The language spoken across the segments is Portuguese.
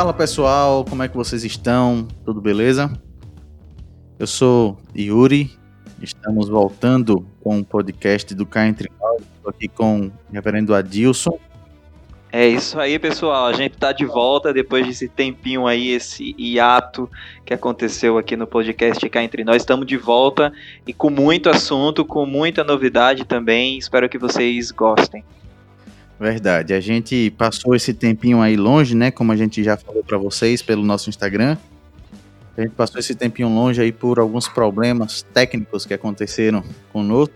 Fala pessoal, como é que vocês estão? Tudo beleza? Eu sou Yuri, estamos voltando com o podcast do Cá Entre Nós, estou aqui com o reverendo Adilson. É isso aí, pessoal. A gente tá de volta depois desse tempinho aí, esse hiato que aconteceu aqui no podcast cá entre nós. Estamos de volta e com muito assunto, com muita novidade também. Espero que vocês gostem. Verdade. A gente passou esse tempinho aí longe, né? Como a gente já falou para vocês pelo nosso Instagram. A gente passou esse tempinho longe aí por alguns problemas técnicos que aconteceram conosco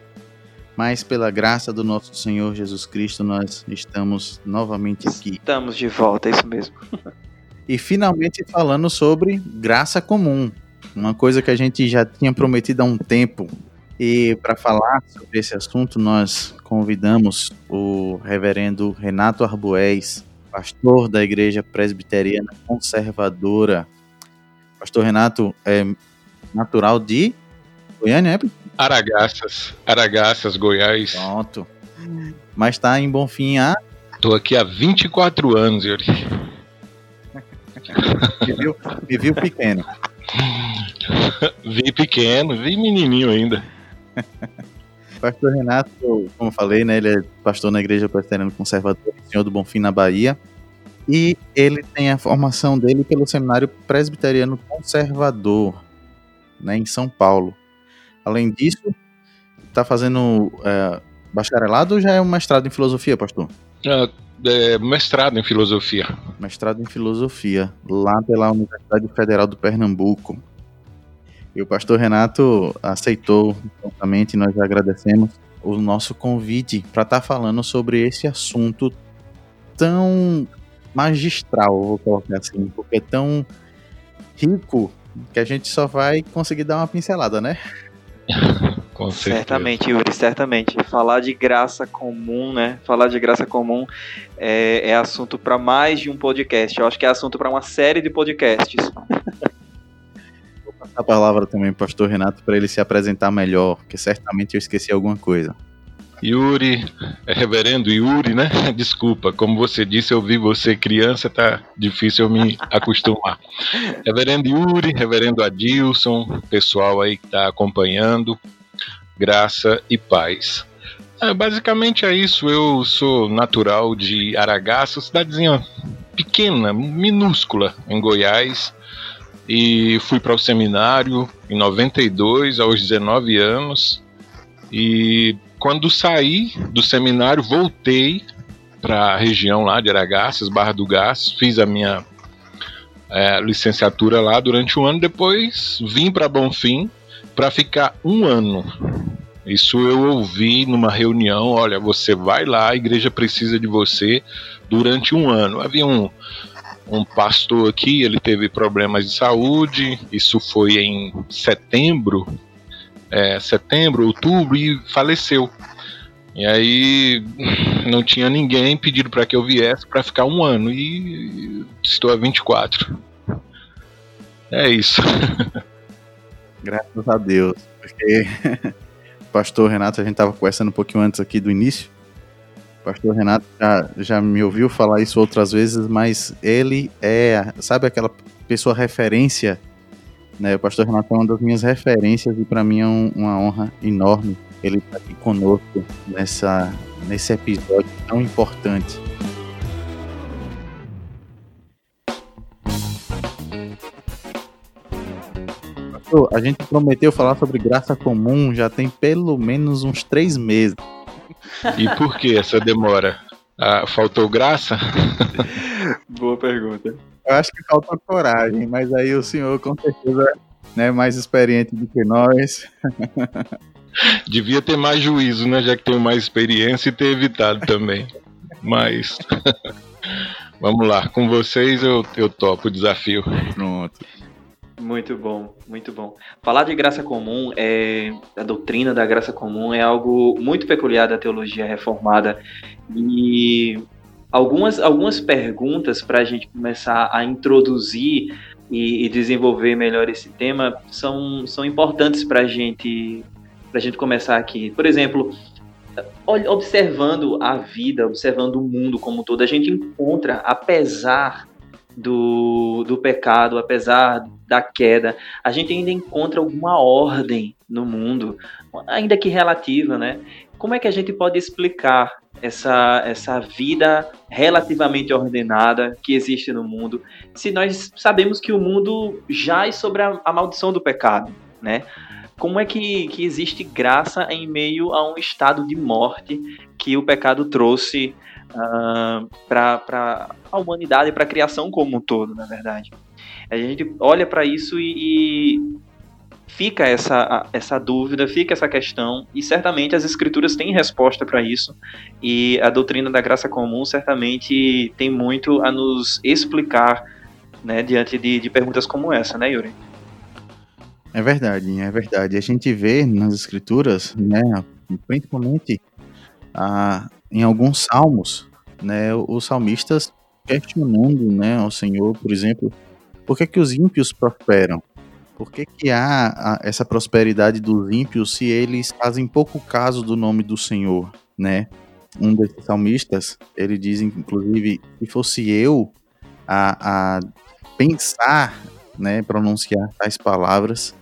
mas pela graça do nosso Senhor Jesus Cristo nós estamos novamente aqui. Estamos de volta, é isso mesmo. e finalmente falando sobre graça comum, uma coisa que a gente já tinha prometido há um tempo. E para falar sobre esse assunto, nós convidamos o reverendo Renato Arbués, pastor da Igreja Presbiteriana Conservadora. Pastor Renato é natural de Goiânia, é? Aragaças, Aragaças, Goiás. Pronto. Mas tá em Bonfim há? Tô aqui há 24 anos, Yuri. me, viu, me viu pequeno. vi pequeno, vi menininho ainda. Pastor Renato, como falei, né, ele é pastor na Igreja Presbiteriana Conservadora Senhor do Bonfim, na Bahia. E ele tem a formação dele pelo Seminário Presbiteriano Conservador, né, em São Paulo. Além disso, está fazendo é, bacharelado ou já é um mestrado em filosofia, pastor? É, é, mestrado em filosofia. Mestrado em filosofia, lá pela Universidade Federal do Pernambuco. E o pastor Renato aceitou prontamente, nós agradecemos o nosso convite para estar tá falando sobre esse assunto tão magistral, vou colocar assim, porque é tão rico que a gente só vai conseguir dar uma pincelada, né? Com certamente, Yuri, certamente. Falar de graça comum, né? Falar de graça comum é, é assunto para mais de um podcast. Eu acho que é assunto para uma série de podcasts. Passar a palavra também para o pastor Renato para ele se apresentar melhor, porque certamente eu esqueci alguma coisa. Yuri, é reverendo Yuri, né? Desculpa, como você disse, eu vi você criança, tá difícil eu me acostumar. Reverendo Yuri, reverendo Adilson, pessoal aí que tá acompanhando, graça e paz. É, basicamente é isso, eu sou natural de Aragaça, cidadezinha pequena, minúscula, em Goiás, e fui para o seminário em 92, aos 19 anos, e quando saí do seminário, voltei para a região lá de Aragaças, Barra do Gás, fiz a minha é, licenciatura lá durante um ano, depois vim para Bonfim para ficar um ano. Isso eu ouvi numa reunião, olha, você vai lá, a igreja precisa de você durante um ano. Havia um, um pastor aqui, ele teve problemas de saúde, isso foi em setembro é, setembro, outubro e faleceu. E aí não tinha ninguém pedido para que eu viesse para ficar um ano e estou a 24. É isso. Graças a Deus, porque pastor Renato, a gente estava conversando um pouquinho antes aqui do início. Pastor Renato já, já me ouviu falar isso outras vezes, mas ele é, sabe aquela pessoa referência né? O pastor Renato é uma das minhas referências e para mim é um, uma honra enorme ele estar tá aqui conosco nessa, nesse episódio tão importante. A gente prometeu falar sobre graça comum já tem pelo menos uns três meses. E por que essa demora? Ah, faltou graça? Boa pergunta. Eu acho que falta coragem, mas aí o senhor com certeza é mais experiente do que nós. Devia ter mais juízo, né? Já que tem mais experiência e ter evitado também. Mas vamos lá, com vocês eu, eu topo o desafio. Pronto. Muito bom, muito bom. Falar de graça comum, é, a doutrina da graça comum é algo muito peculiar da teologia reformada e algumas, algumas perguntas para a gente começar a introduzir e, e, desenvolver melhor esse tema são, são importantes para gente, a gente começar aqui. Por exemplo, observando a vida, observando o mundo como um todo, a gente encontra, apesar do, do pecado, apesar da queda, a gente ainda encontra alguma ordem no mundo, ainda que relativa, né? Como é que a gente pode explicar essa, essa vida relativamente ordenada que existe no mundo, se nós sabemos que o mundo jaz sobre a, a maldição do pecado, né? Como é que, que existe graça em meio a um estado de morte que o pecado trouxe uh, para a humanidade para a criação como um todo, na verdade? A gente olha para isso e, e fica essa, essa dúvida, fica essa questão, e certamente as escrituras têm resposta para isso, e a doutrina da graça comum certamente tem muito a nos explicar né, diante de, de perguntas como essa, né, Yuri? É verdade, é verdade. A gente vê nas escrituras, né, principalmente ah, em alguns salmos, né, os salmistas questionando, né, ao Senhor, por exemplo, por que, que os ímpios prosperam? Por que, que há essa prosperidade dos ímpios se eles fazem pouco caso do nome do Senhor, né? Um desses salmistas, ele diz, inclusive, se fosse eu a, a pensar, né, pronunciar tais palavras,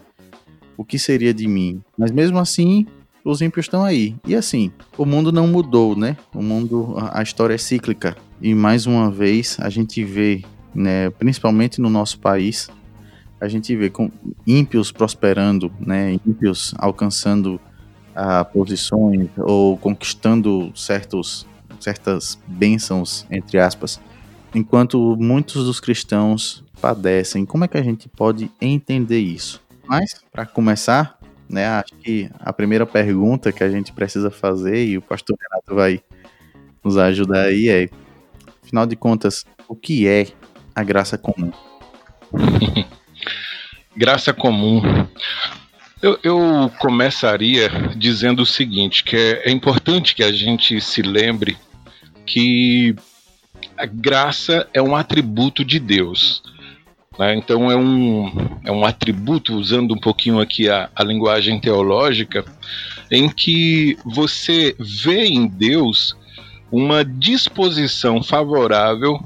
o que seria de mim? Mas mesmo assim, os ímpios estão aí. E assim, o mundo não mudou, né? O mundo, a história é cíclica. E mais uma vez, a gente vê, né, principalmente no nosso país, a gente vê com ímpios prosperando, né, ímpios alcançando ah, posições ou conquistando certos, certas bênçãos, entre aspas, enquanto muitos dos cristãos padecem. Como é que a gente pode entender isso? Mas, para começar, né, acho que a primeira pergunta que a gente precisa fazer, e o pastor Renato vai nos ajudar aí, é: afinal de contas, o que é a graça comum? Graça comum. Eu, eu, começaria dizendo o seguinte, que é, é importante que a gente se lembre que a graça é um atributo de Deus. Né? Então é um, é um atributo, usando um pouquinho aqui a, a linguagem teológica, em que você vê em Deus uma disposição favorável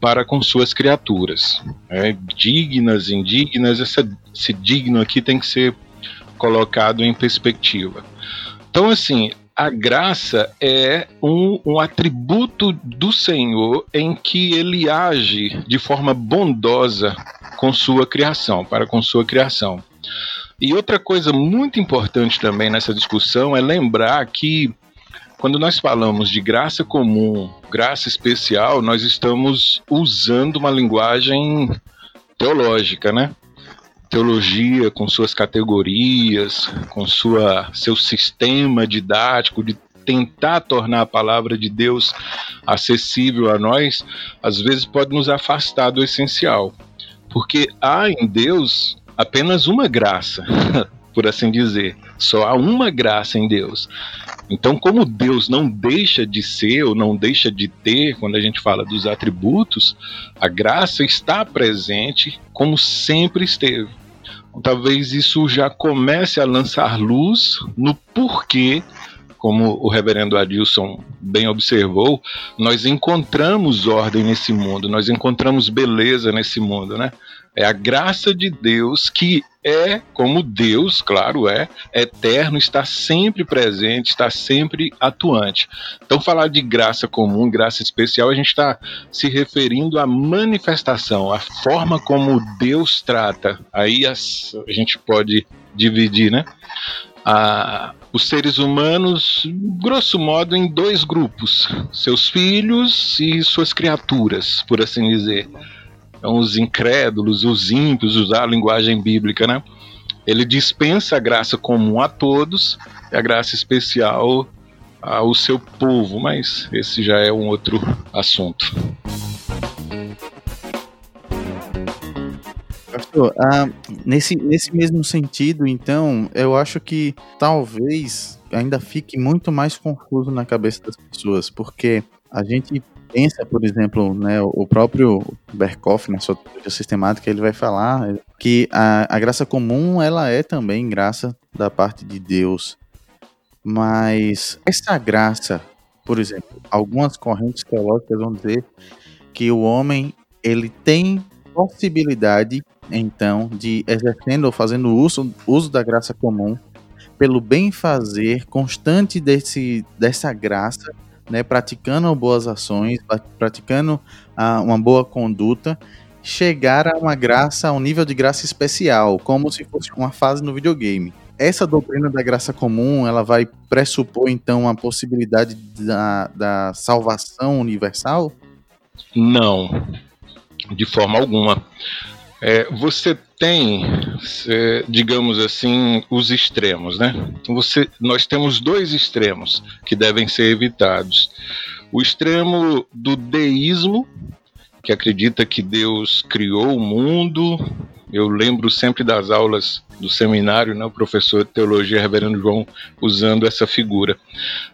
para com suas criaturas. É, dignas, indignas, essa, esse digno aqui tem que ser colocado em perspectiva. Então, assim, a graça é um, um, atributo do Senhor em que ele age de forma bondosa com sua criação, para com sua criação. E outra coisa muito importante também nessa discussão é lembrar que quando nós falamos de graça comum, graça especial, nós estamos usando uma linguagem teológica, né? Teologia com suas categorias, com sua seu sistema didático de tentar tornar a palavra de Deus acessível a nós, às vezes pode nos afastar do essencial. Porque há em Deus apenas uma graça, por assim dizer. Só há uma graça em Deus. Então, como Deus não deixa de ser ou não deixa de ter, quando a gente fala dos atributos, a graça está presente como sempre esteve. Talvez isso já comece a lançar luz no porquê como o reverendo Adilson bem observou, nós encontramos ordem nesse mundo, nós encontramos beleza nesse mundo, né? É a graça de Deus que é como Deus, claro, é eterno, está sempre presente, está sempre atuante. Então, falar de graça comum, graça especial, a gente está se referindo à manifestação, à forma como Deus trata. Aí as, a gente pode dividir, né? A, os seres humanos, grosso modo, em dois grupos: seus filhos e suas criaturas, por assim dizer. Então, os incrédulos, os ímpios, usar a linguagem bíblica, né? Ele dispensa a graça comum a todos e a graça especial ao seu povo, mas esse já é um outro assunto. Pastor, ah, nesse, nesse mesmo sentido, então, eu acho que talvez ainda fique muito mais confuso na cabeça das pessoas, porque a gente pensa, por exemplo, né, o próprio Berkoff, na sua teoria sistemática, ele vai falar que a, a graça comum, ela é também graça da parte de Deus. Mas essa graça, por exemplo, algumas correntes teológicas vão dizer que o homem ele tem possibilidade, então, de exercendo ou fazendo uso, uso da graça comum pelo bem fazer constante desse, dessa graça, né, praticando boas ações, praticando ah, uma boa conduta, chegar a uma graça, a um nível de graça especial, como se fosse uma fase no videogame. Essa doutrina da graça comum, ela vai pressupor então a possibilidade da, da salvação universal? Não, de forma alguma. É, você tem, digamos assim, os extremos, né? Você, nós temos dois extremos que devem ser evitados. O extremo do deísmo, que acredita que Deus criou o mundo. Eu lembro sempre das aulas do seminário, né, o professor de teologia, Reverendo João, usando essa figura.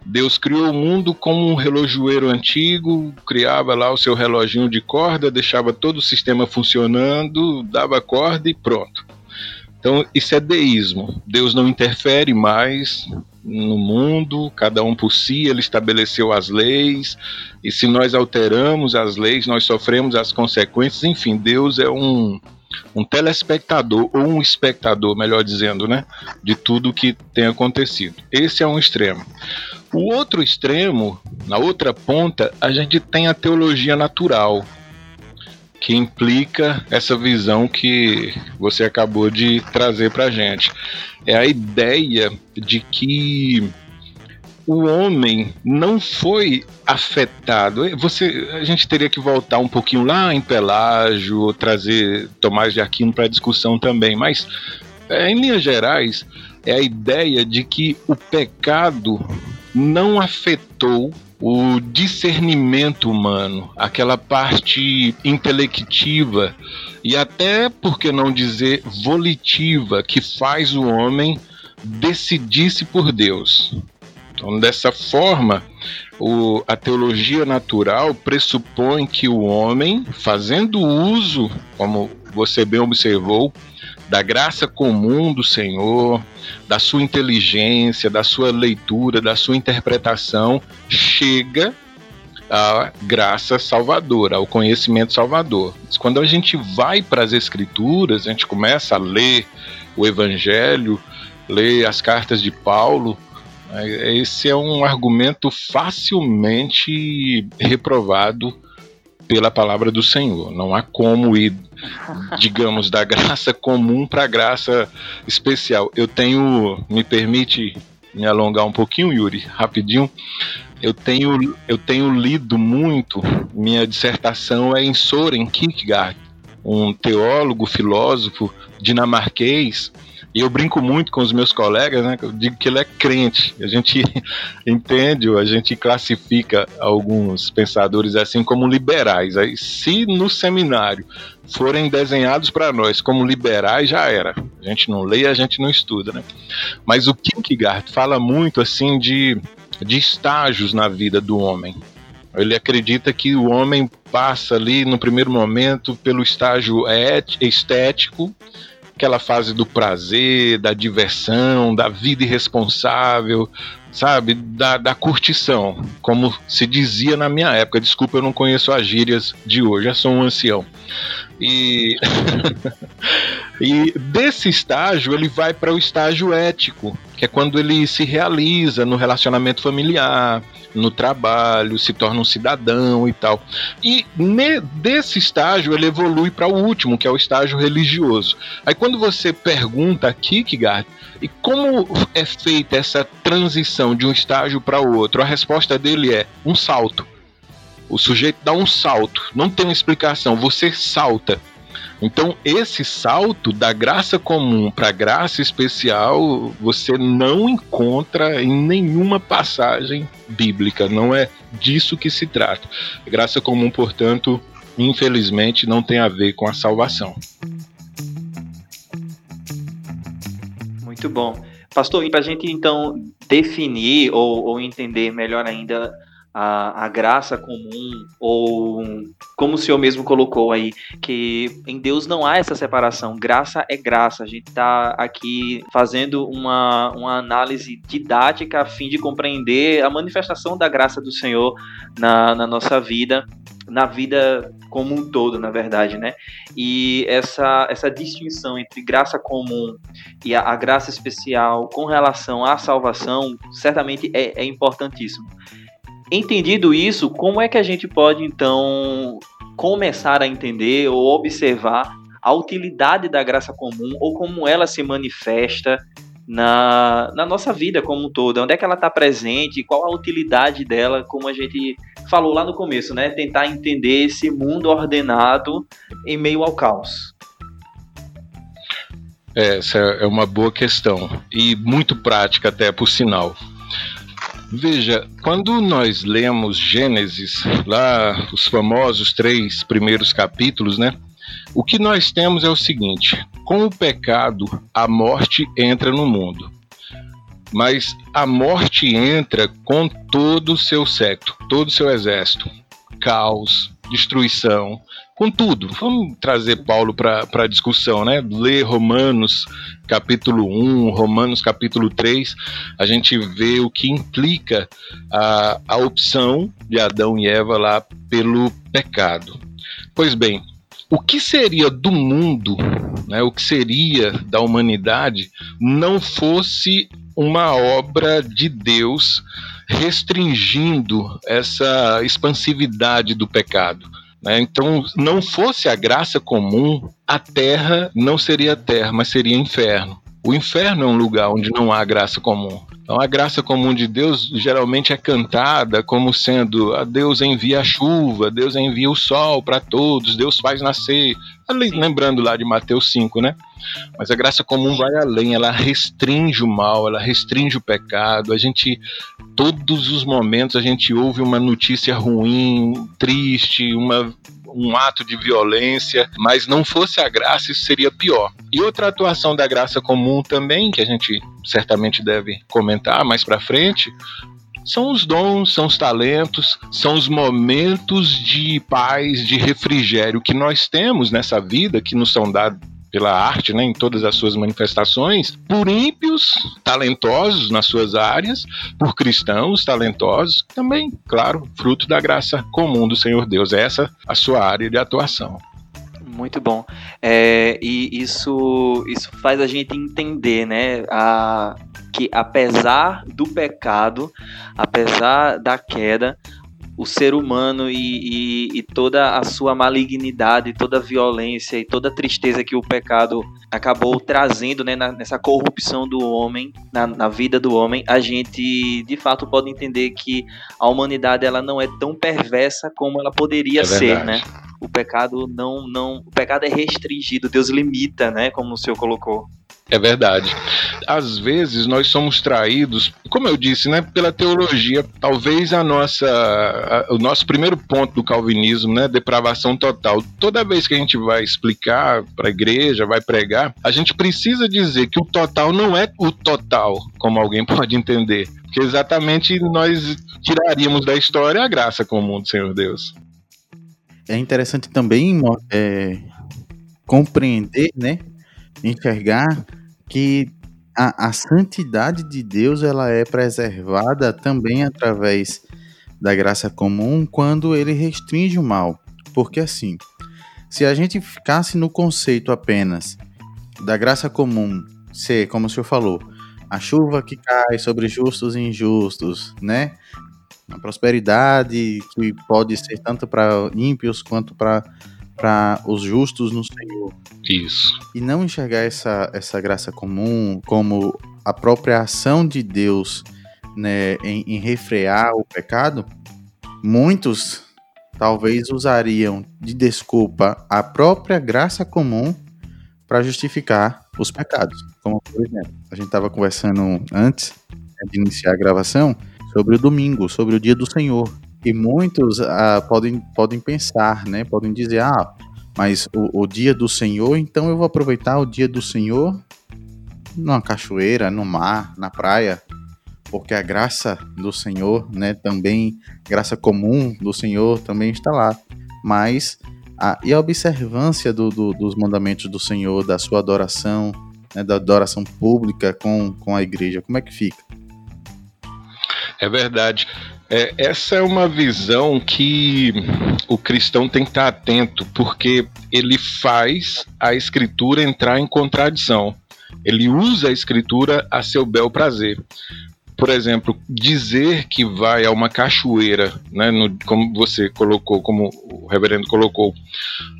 Deus criou o mundo como um relojoeiro antigo, criava lá o seu reloginho de corda, deixava todo o sistema funcionando, dava corda e pronto. Então, isso é deísmo. Deus não interfere mais no mundo, cada um por si, ele estabeleceu as leis, e se nós alteramos as leis, nós sofremos as consequências. Enfim, Deus é um, um telespectador, ou um espectador, melhor dizendo, né, de tudo que tem acontecido. Esse é um extremo. O outro extremo, na outra ponta, a gente tem a teologia natural, que implica essa visão que você acabou de trazer para gente. É a ideia de que o homem não foi afetado. Você, a gente teria que voltar um pouquinho lá em Pelágio, trazer Tomás de Aquino para a discussão também, mas é, em linhas gerais é a ideia de que o pecado não afetou o discernimento humano, aquela parte intelectiva e até, por que não dizer, volitiva, que faz o homem decidir-se por Deus. Então, dessa forma, o, a teologia natural pressupõe que o homem, fazendo uso, como você bem observou, da graça comum do Senhor, da sua inteligência, da sua leitura, da sua interpretação, chega à graça salvadora, ao conhecimento salvador. Quando a gente vai para as Escrituras, a gente começa a ler o Evangelho, ler as cartas de Paulo, esse é um argumento facilmente reprovado pela palavra do Senhor. Não há como ir, digamos, da graça comum para a graça especial. Eu tenho, me permite me alongar um pouquinho, Yuri, rapidinho. Eu tenho, eu tenho lido muito, minha dissertação é em Soren Kierkegaard, um teólogo, filósofo dinamarquês, e eu brinco muito com os meus colegas, né? Eu digo que ele é crente. A gente entende, a gente classifica alguns pensadores assim como liberais. Aí, se no seminário forem desenhados para nós como liberais, já era. A gente não lê, a gente não estuda, né? Mas o Kierkegaard fala muito assim de, de estágios na vida do homem. Ele acredita que o homem passa ali no primeiro momento pelo estágio estético, aquela fase do prazer, da diversão, da vida irresponsável, sabe? Da, da curtição, como se dizia na minha época. Desculpa, eu não conheço as gírias de hoje, já sou um ancião. E, e desse estágio ele vai para o estágio ético, que é quando ele se realiza no relacionamento familiar, no trabalho, se torna um cidadão e tal. E ne, desse estágio ele evolui para o último, que é o estágio religioso. Aí quando você pergunta a Kierkegaard, e como é feita essa transição de um estágio para outro, a resposta dele é um salto. O sujeito dá um salto, não tem uma explicação, você salta. Então, esse salto da graça comum para graça especial, você não encontra em nenhuma passagem bíblica. Não é disso que se trata. A graça comum, portanto, infelizmente, não tem a ver com a salvação. Muito bom. Pastor, para a gente então definir ou, ou entender melhor ainda a, a graça comum, ou como o senhor mesmo colocou aí, que em Deus não há essa separação. Graça é graça. A gente está aqui fazendo uma, uma análise didática a fim de compreender a manifestação da graça do Senhor na, na nossa vida na vida como um todo, na verdade, né? E essa, essa distinção entre graça comum e a, a graça especial com relação à salvação, certamente é, é importantíssimo. Entendido isso, como é que a gente pode então começar a entender ou observar a utilidade da graça comum ou como ela se manifesta na, na nossa vida como um todo? Onde é que ela está presente? Qual a utilidade dela, como a gente falou lá no começo, né? Tentar entender esse mundo ordenado em meio ao caos. Essa é uma boa questão e muito prática até por sinal. Veja, quando nós lemos Gênesis, lá os famosos três primeiros capítulos, né? O que nós temos é o seguinte: com o pecado, a morte entra no mundo. Mas a morte entra com todo o seu séquito, todo o seu exército. Caos, destruição, com tudo. Vamos trazer Paulo para a discussão, né? Ler Romanos capítulo 1, Romanos capítulo 3, a gente vê o que implica a, a opção de Adão e Eva lá pelo pecado. Pois bem, o que seria do mundo, né, o que seria da humanidade, não fosse uma obra de Deus restringindo essa expansividade do pecado? Né? Então, não fosse a graça comum, a terra não seria terra, mas seria inferno. O inferno é um lugar onde não há graça comum. Então, a graça comum de Deus geralmente é cantada como sendo: a Deus envia a chuva, Deus envia o sol para todos, Deus faz nascer. Lembrando lá de Mateus 5, né? Mas a graça comum vai além, ela restringe o mal, ela restringe o pecado. A gente, todos os momentos, a gente ouve uma notícia ruim, triste, uma um ato de violência, mas não fosse a graça, isso seria pior. E outra atuação da graça comum também, que a gente certamente deve comentar mais para frente, são os dons, são os talentos, são os momentos de paz, de refrigério que nós temos nessa vida, que nos são dados pela arte, né, em todas as suas manifestações, por ímpios talentosos nas suas áreas, por cristãos talentosos, também, claro, fruto da graça comum do Senhor Deus. É essa a sua área de atuação. Muito bom. É, e isso, isso faz a gente entender, né, a, que apesar do pecado, apesar da queda, o ser humano e, e, e, toda a sua malignidade, toda a violência e toda a tristeza que o pecado acabou trazendo né, na, nessa corrupção do homem, na, na, vida do homem, a gente de fato pode entender que a humanidade ela não é tão perversa como ela poderia é ser, né? O pecado não, não, o pecado é restringido, Deus limita, né? Como o senhor colocou. É verdade. Às vezes nós somos traídos, como eu disse, né, pela teologia. Talvez a nossa, a, o nosso primeiro ponto do calvinismo, né, depravação total. Toda vez que a gente vai explicar para a igreja, vai pregar, a gente precisa dizer que o total não é o total, como alguém pode entender, porque exatamente nós tiraríamos da história a graça comum do Senhor Deus. É interessante também é, compreender, né, enxergar que a, a santidade de Deus ela é preservada também através da graça comum quando ele restringe o mal. Porque assim, se a gente ficasse no conceito apenas da graça comum ser, como o senhor falou, a chuva que cai sobre justos e injustos, né? A prosperidade que pode ser tanto para ímpios quanto para para os justos no Senhor. Isso. E não enxergar essa, essa graça comum como a própria ação de Deus né, em, em refrear o pecado, muitos talvez usariam de desculpa a própria graça comum para justificar os pecados. Como, por exemplo, a gente estava conversando antes né, de iniciar a gravação sobre o domingo, sobre o dia do Senhor. E muitos ah, podem, podem pensar, né? Podem dizer, ah, mas o, o dia do Senhor, então eu vou aproveitar o dia do Senhor numa cachoeira, no mar, na praia. porque a graça do Senhor, né, também, graça comum do Senhor também está lá. Mas, a, e a observância do, do, dos mandamentos do Senhor, da sua adoração, né, da adoração pública com, com a igreja, como é que fica? É verdade. É, essa é uma visão que o cristão tem que estar atento, porque ele faz a escritura entrar em contradição. Ele usa a escritura a seu bel prazer. Por exemplo, dizer que vai a uma cachoeira, né, no, como você colocou, como o reverendo colocou,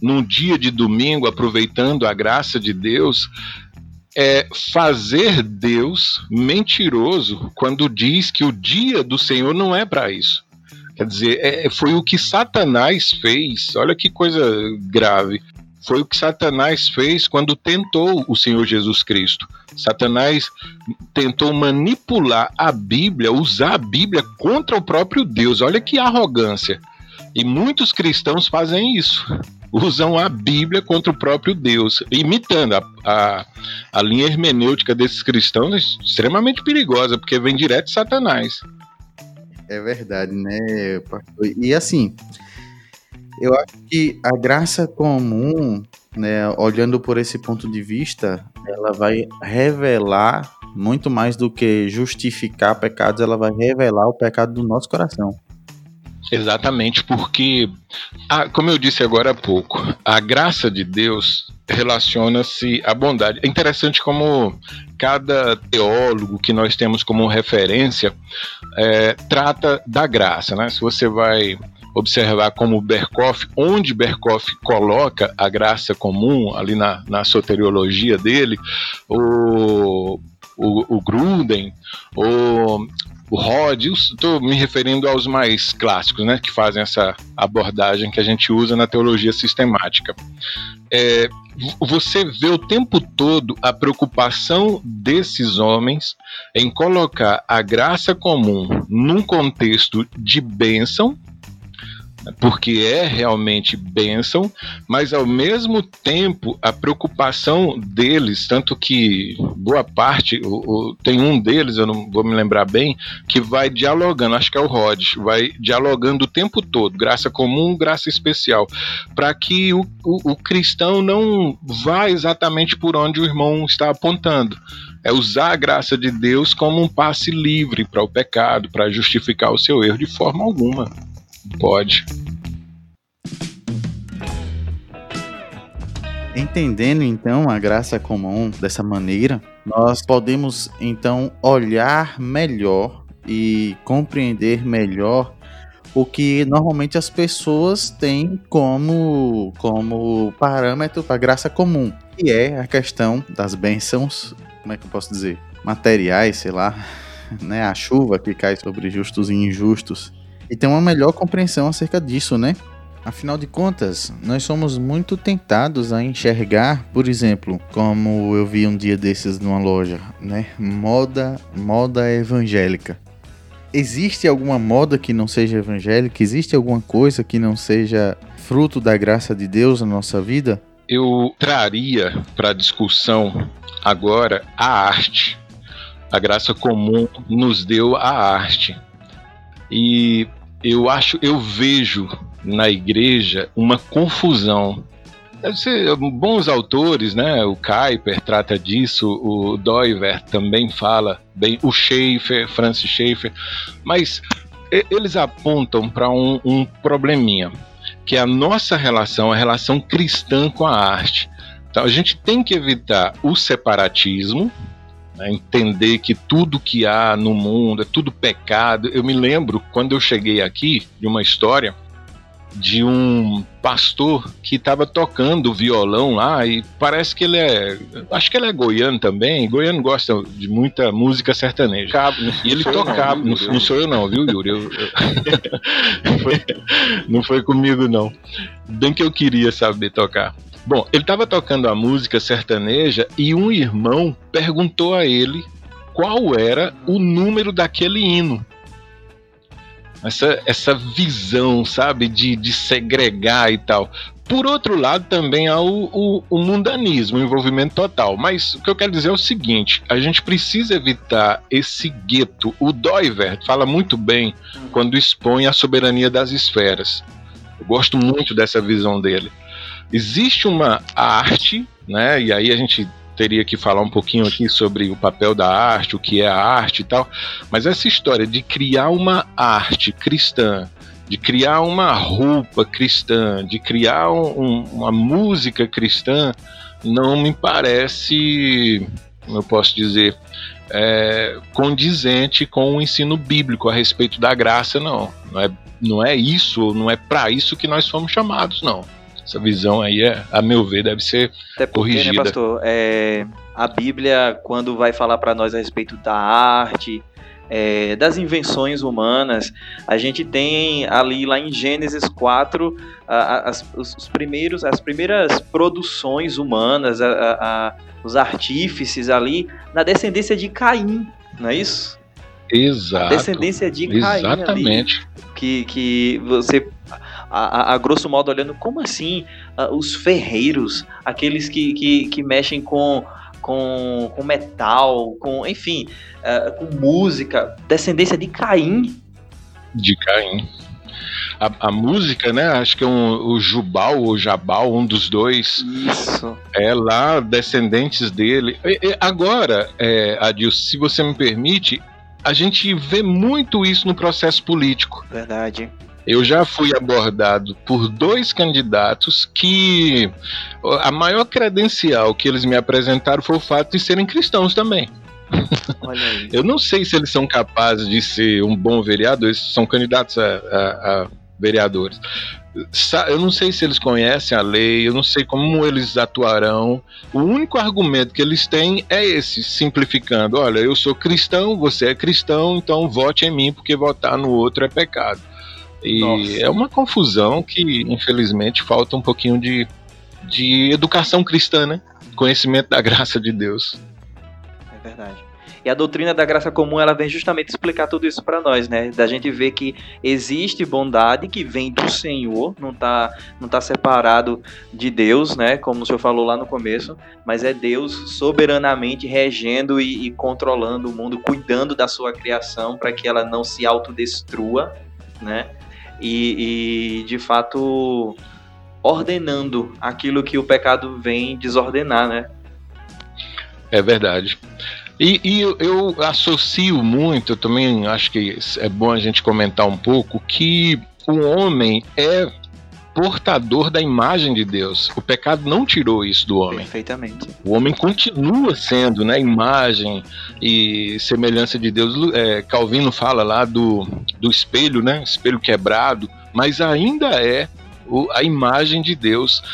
num dia de domingo, aproveitando a graça de Deus, é fazer Deus mentiroso quando diz que o dia do Senhor não é para isso. Quer dizer, é, foi o que Satanás fez. Olha que coisa grave. Foi o que Satanás fez quando tentou o Senhor Jesus Cristo. Satanás tentou manipular a Bíblia, usar a Bíblia contra o próprio Deus. Olha que arrogância. E muitos cristãos fazem isso usam a Bíblia contra o próprio Deus, imitando a, a, a linha hermenêutica desses cristãos é extremamente perigosa, porque vem direto de Satanás. É verdade, né, pastor? E assim, eu acho que a graça comum, né, olhando por esse ponto de vista, ela vai revelar muito mais do que justificar pecados, ela vai revelar o pecado do nosso coração. Exatamente, porque, a, como eu disse agora há pouco, a graça de Deus relaciona-se à bondade. É interessante como cada teólogo que nós temos como referência é, trata da graça. Né? Se você vai observar como Berkoff, onde Berkoff coloca a graça comum ali na, na soteriologia dele, o, o, o Gruden, o o Rod, estou me referindo aos mais clássicos, né, que fazem essa abordagem que a gente usa na teologia sistemática. É, você vê o tempo todo a preocupação desses homens em colocar a graça comum num contexto de bênção porque é realmente bênção, mas ao mesmo tempo a preocupação deles, tanto que boa parte, o, o, tem um deles, eu não vou me lembrar bem, que vai dialogando, acho que é o Rod, vai dialogando o tempo todo, graça comum, graça especial, para que o, o, o cristão não vá exatamente por onde o irmão está apontando é usar a graça de Deus como um passe livre para o pecado, para justificar o seu erro de forma alguma. Pode. Entendendo então a graça comum dessa maneira, nós podemos então olhar melhor e compreender melhor o que normalmente as pessoas têm como, como parâmetro para a graça comum, que é a questão das bênçãos, como é que eu posso dizer? Materiais, sei lá, né? A chuva que cai sobre justos e injustos e ter uma melhor compreensão acerca disso, né? Afinal de contas, nós somos muito tentados a enxergar, por exemplo, como eu vi um dia desses numa loja, né? Moda, moda evangélica. Existe alguma moda que não seja evangélica? Existe alguma coisa que não seja fruto da graça de Deus na nossa vida? Eu traria para discussão agora a arte. A graça comum nos deu a arte. E eu acho, eu vejo na igreja uma confusão. Ser bons autores, né? O Kuyper trata disso, o Doiver também fala bem, o Schaefer, Francis Schaefer, mas eles apontam para um, um probleminha, que é a nossa relação, a relação cristã com a arte. Então a gente tem que evitar o separatismo, né, entender que tudo que há no mundo é tudo pecado. Eu me lembro quando eu cheguei aqui de uma história de um pastor que estava tocando violão lá e parece que ele é, acho que ele é goiano também. Goiano gosta de muita música sertaneja. Cabo, e ele tocava, não, não, sou eu não, viu, Yuri? Eu, eu... não, foi, não foi comigo não. Bem que eu queria saber tocar. Bom, ele estava tocando a música sertaneja e um irmão perguntou a ele qual era o número daquele hino. Essa, essa visão, sabe, de, de segregar e tal. Por outro lado, também há o, o, o, mundanismo, o envolvimento total. Mas o que eu quero dizer é o seguinte: a gente precisa evitar esse gueto. O Doiver fala muito bem quando expõe a soberania das esferas. Eu gosto muito dessa visão dele. Existe uma arte, né? E aí a gente teria que falar um pouquinho aqui sobre o papel da arte, o que é a arte e tal. Mas essa história de criar uma arte cristã de criar uma roupa cristã, de criar um, uma música cristã, não me parece, eu posso dizer, é, condizente com o ensino bíblico a respeito da graça, não. Não é, não é isso, não é para isso que nós fomos chamados, não. Essa visão aí, é, a meu ver, deve ser Até porque, né, corrigida. Né, pastor? É, a Bíblia, quando vai falar para nós a respeito da arte, é, das invenções humanas, a gente tem ali lá em Gênesis 4 a, as, os primeiros, as primeiras produções humanas, a, a, os artífices ali na descendência de Caim, não é isso? Exato. Descendência de Caim Exatamente. Ali, que, que você a, a, a, grosso modo olhando, como assim uh, os ferreiros, aqueles que, que, que mexem com com, com metal, com, enfim, uh, com música, descendência de Caim. De Caim. A, a, música, né? Acho que é um, o Jubal ou Jabal, um dos dois. Isso. É lá, descendentes dele. E, e agora, é, Adilson, se você me permite, a gente vê muito isso no processo político. Verdade eu já fui abordado por dois candidatos que a maior credencial que eles me apresentaram foi o fato de serem cristãos também. eu não sei se eles são capazes de ser um bom vereador, eles são candidatos a, a, a vereadores. Eu não sei se eles conhecem a lei, eu não sei como eles atuarão. O único argumento que eles têm é esse, simplificando: olha, eu sou cristão, você é cristão, então vote em mim, porque votar no outro é pecado. E Nossa. é uma confusão que, infelizmente, falta um pouquinho de, de educação cristã, né? Conhecimento da graça de Deus. É verdade. E a doutrina da graça comum, ela vem justamente explicar tudo isso para nós, né? Da gente ver que existe bondade que vem do Senhor, não tá, não tá separado de Deus, né? Como o senhor falou lá no começo, mas é Deus soberanamente regendo e, e controlando o mundo, cuidando da sua criação para que ela não se autodestrua, né? e, e de fato ordenando aquilo que o pecado vem desordenar, né? É verdade. E, e eu, eu, associo muito, eu também acho que é bom a gente comentar um pouco, que o homem é portador da imagem de Deus. O pecado não tirou isso do homem. Perfeitamente. O homem continua sendo, né, imagem e semelhança de Deus. É, Calvino fala lá do, do espelho, né, espelho quebrado, mas ainda é o, a imagem de Deus.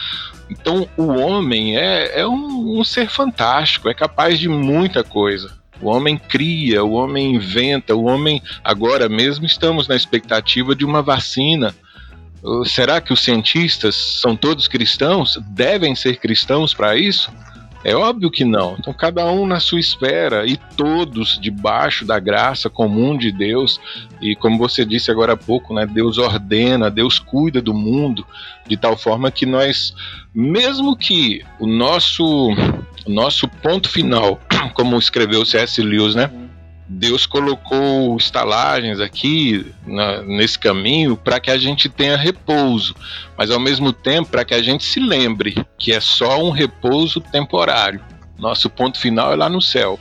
Então o homem é, é um, um ser fantástico, é capaz de muita coisa. O homem cria, o homem inventa, o homem. Agora mesmo estamos na expectativa de uma vacina Será que os cientistas são todos cristãos? Devem ser cristãos para isso? É óbvio que não. Então, cada um na sua esfera e todos debaixo da graça comum de Deus. E como você disse agora há pouco, né, Deus ordena, Deus cuida do mundo de tal forma que nós, mesmo que o nosso, o nosso ponto final, como escreveu C.S. Lewis, né, Deus colocou estalagens aqui na, nesse caminho para que a gente tenha repouso, mas ao mesmo tempo para que a gente se lembre que é só um repouso temporário. Nosso ponto final é lá no céu.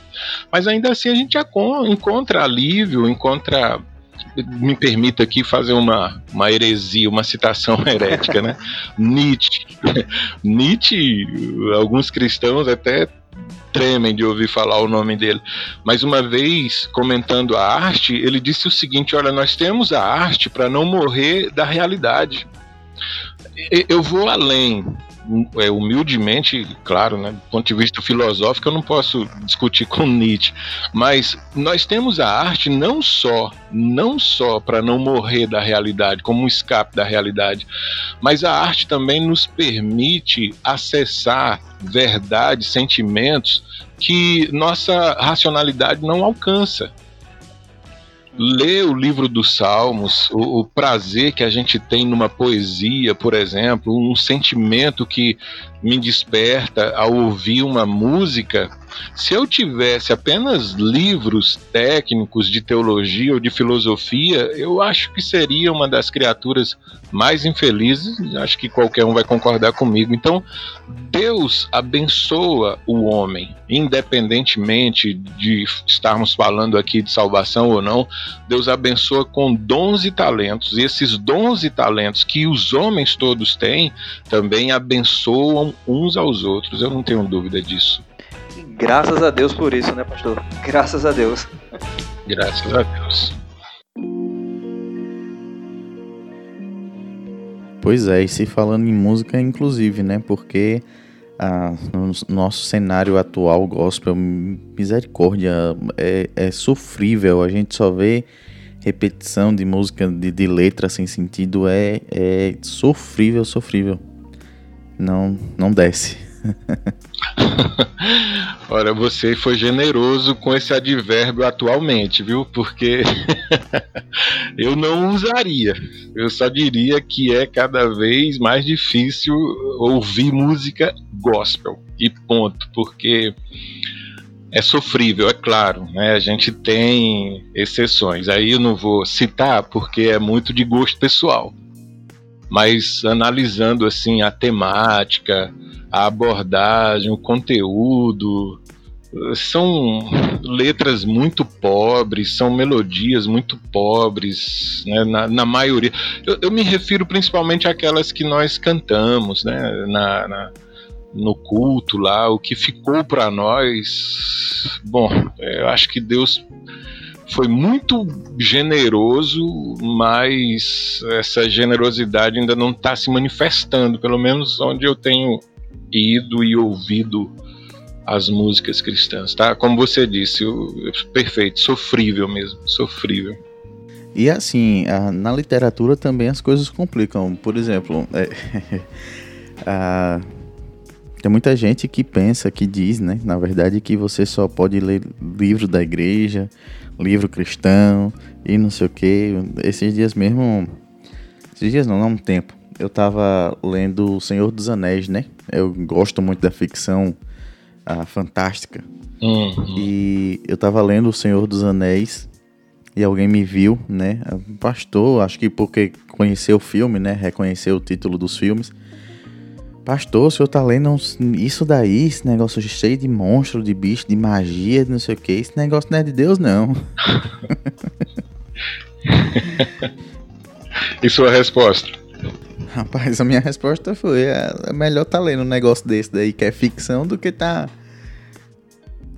Mas ainda assim a gente encontra alívio, encontra. Me permita aqui fazer uma, uma heresia, uma citação herética, né? Nietzsche. Nietzsche, alguns cristãos até tremem de ouvir falar o nome dele. Mas uma vez, comentando a arte, ele disse o seguinte: olha, nós temos a arte para não morrer da realidade. Eu vou além humildemente, claro, né, do ponto de vista filosófico, eu não posso discutir com Nietzsche, mas nós temos a arte não só, não só para não morrer da realidade, como um escape da realidade, mas a arte também nos permite acessar verdades, sentimentos que nossa racionalidade não alcança. Ler o livro dos Salmos, o, o, prazer que a gente tem numa poesia, por exemplo, um sentimento que me desperta ao ouvir uma música, se eu tivesse apenas livros técnicos de teologia ou de filosofia, eu acho que seria uma das criaturas mais infelizes, acho que qualquer um vai concordar comigo. Então, Deus abençoa o homem, independentemente de estarmos falando aqui de salvação ou não, Deus abençoa com dons e talentos, e esses dons e talentos que os homens todos têm também abençoam uns aos outros, eu não tenho dúvida disso. Graças a Deus por isso, né, pastor? Graças a Deus. Graças a Deus. Pois é, e se falando em música, inclusive, né? Porque ah, no nosso cenário atual, gospel, misericórdia, é, é sofrível. A gente só vê repetição de música, de, de letra sem sentido, é, é sofrível, sofrível não, não desce. Olha, você foi generoso com esse advérbio atualmente, viu? Porque eu não usaria. Eu só diria que é cada vez mais difícil ouvir música gospel. E ponto. Porque é sofrível, é claro, né? A gente tem exceções. Aí eu não vou citar porque é muito de gosto pessoal mas analisando assim a temática, a abordagem, o conteúdo, são letras muito pobres, são melodias muito pobres, né, na, na, maioria. Eu, eu, me refiro principalmente àquelas que nós cantamos, né, na, na no culto lá, o que ficou para nós. Bom, eu acho que Deus foi muito generoso, mas essa generosidade ainda não está se manifestando, pelo menos onde eu tenho ido e ouvido as músicas cristãs, tá? Como você disse, o, perfeito, sofrível mesmo, sofrível. E assim, na literatura também as coisas complicam. Por exemplo, é, a, tem muita gente que pensa, que diz, né, na verdade, que você só pode ler livro da igreja, livro cristão e não sei o que. Esses dias mesmo. Esses dias não, não um tempo. Eu tava lendo O Senhor dos Anéis, né? Eu gosto muito da ficção a fantástica. Uhum. E eu tava lendo O Senhor dos Anéis e alguém me viu, né? Pastor, acho que porque conheceu o filme, né? Reconheceu o título dos filmes. Pastor, o senhor tá lendo isso daí, esse negócio cheio de monstro, de bicho, de magia, de não sei o que. Esse negócio não é de Deus, não. e sua resposta? Rapaz, a minha resposta foi: é, é melhor tá lendo um negócio desse daí que é ficção do que tá